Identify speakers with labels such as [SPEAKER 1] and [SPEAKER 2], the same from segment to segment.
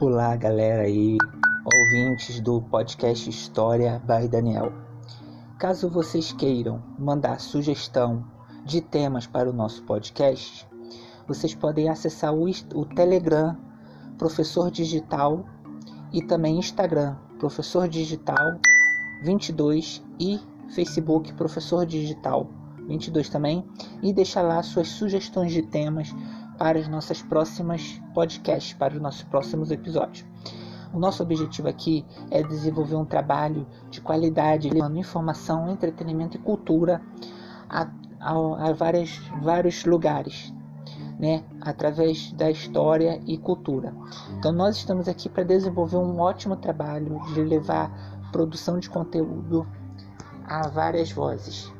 [SPEAKER 1] Olá, galera aí, ouvintes do podcast História by Daniel. Caso vocês queiram mandar sugestão de temas para o nosso podcast, vocês podem acessar o, o Telegram Professor Digital e também Instagram Professor Digital 22 e Facebook Professor Digital 22 também e deixar lá suas sugestões de temas para as nossas próximas podcasts, para os nossos próximos episódios. O nosso objetivo aqui é desenvolver um trabalho de qualidade, levando informação, entretenimento e cultura a, a, a várias, vários lugares, né? através da história e cultura. Então, nós estamos aqui para desenvolver um ótimo trabalho de levar produção de conteúdo a várias vozes.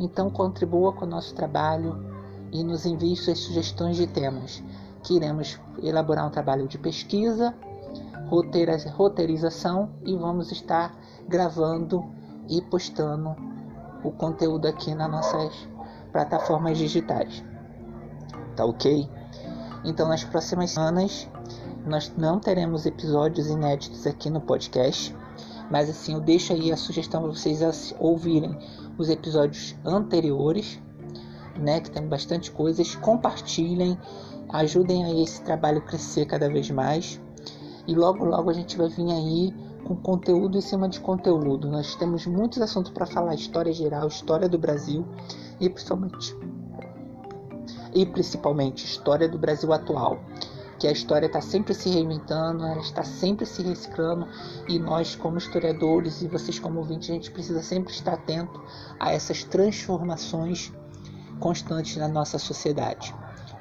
[SPEAKER 1] Então, contribua com o nosso trabalho e nos envie suas sugestões de temas, que iremos elaborar um trabalho de pesquisa, roteirização e vamos estar gravando e postando o conteúdo aqui nas nossas plataformas digitais. Tá ok? Então, nas próximas semanas, nós não teremos episódios inéditos aqui no podcast, mas assim, eu deixo aí a sugestão para vocês ouvirem os episódios anteriores né, que tem bastante coisas. Compartilhem, ajudem aí esse trabalho crescer cada vez mais. E logo logo a gente vai vir aí com conteúdo em cima de conteúdo. Nós temos muitos assuntos para falar, história geral, história do Brasil e principalmente e principalmente história do Brasil atual, que a história está sempre se reinventando, ela está sempre se reciclando e nós como historiadores e vocês como ouvintes a gente precisa sempre estar atento a essas transformações constantes na nossa sociedade,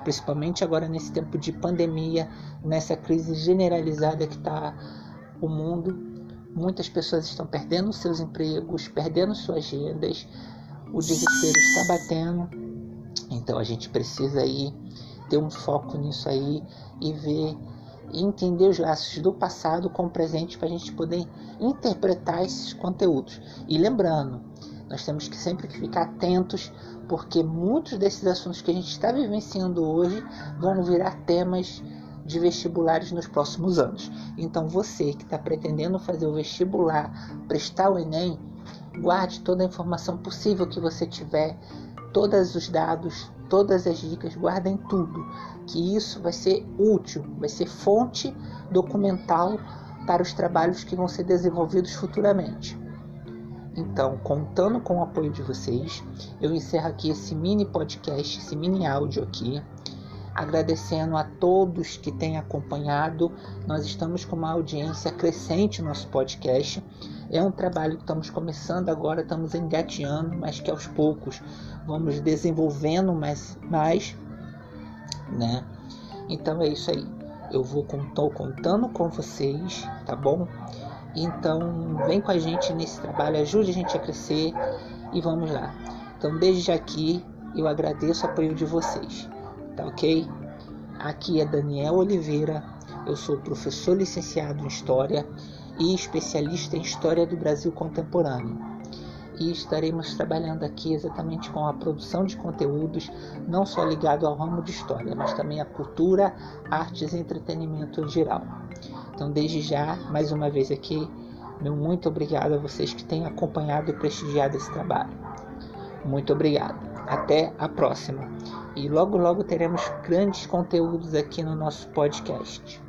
[SPEAKER 1] principalmente agora nesse tempo de pandemia, nessa crise generalizada que está o mundo. Muitas pessoas estão perdendo seus empregos, perdendo suas rendas, o desespero está batendo. Então a gente precisa aí ter um foco nisso aí e ver e entender os laços do passado com o presente para a gente poder interpretar esses conteúdos. E lembrando, nós temos que sempre ficar atentos porque muitos desses assuntos que a gente está vivenciando hoje vão virar temas de vestibulares nos próximos anos. Então você que está pretendendo fazer o vestibular, prestar o Enem, guarde toda a informação possível que você tiver, todos os dados, todas as dicas, guardem tudo, que isso vai ser útil, vai ser fonte documental para os trabalhos que vão ser desenvolvidos futuramente. Então, contando com o apoio de vocês, eu encerro aqui esse mini podcast, esse mini áudio aqui. Agradecendo a todos que têm acompanhado. Nós estamos com uma audiência crescente no nosso podcast. É um trabalho que estamos começando agora, estamos engateando, mas que aos poucos vamos desenvolvendo mais, mais né? Então é isso aí. Eu vou contando com vocês, tá bom? Então, vem com a gente nesse trabalho, ajude a gente a crescer e vamos lá. Então, desde aqui, eu agradeço o apoio de vocês, tá ok? Aqui é Daniel Oliveira, eu sou professor licenciado em História e especialista em História do Brasil Contemporâneo. E estaremos trabalhando aqui exatamente com a produção de conteúdos, não só ligado ao ramo de História, mas também à cultura, artes e entretenimento em geral. Então, desde já, mais uma vez aqui, meu muito obrigado a vocês que têm acompanhado e prestigiado esse trabalho. Muito obrigado. Até a próxima. E logo, logo teremos grandes conteúdos aqui no nosso podcast.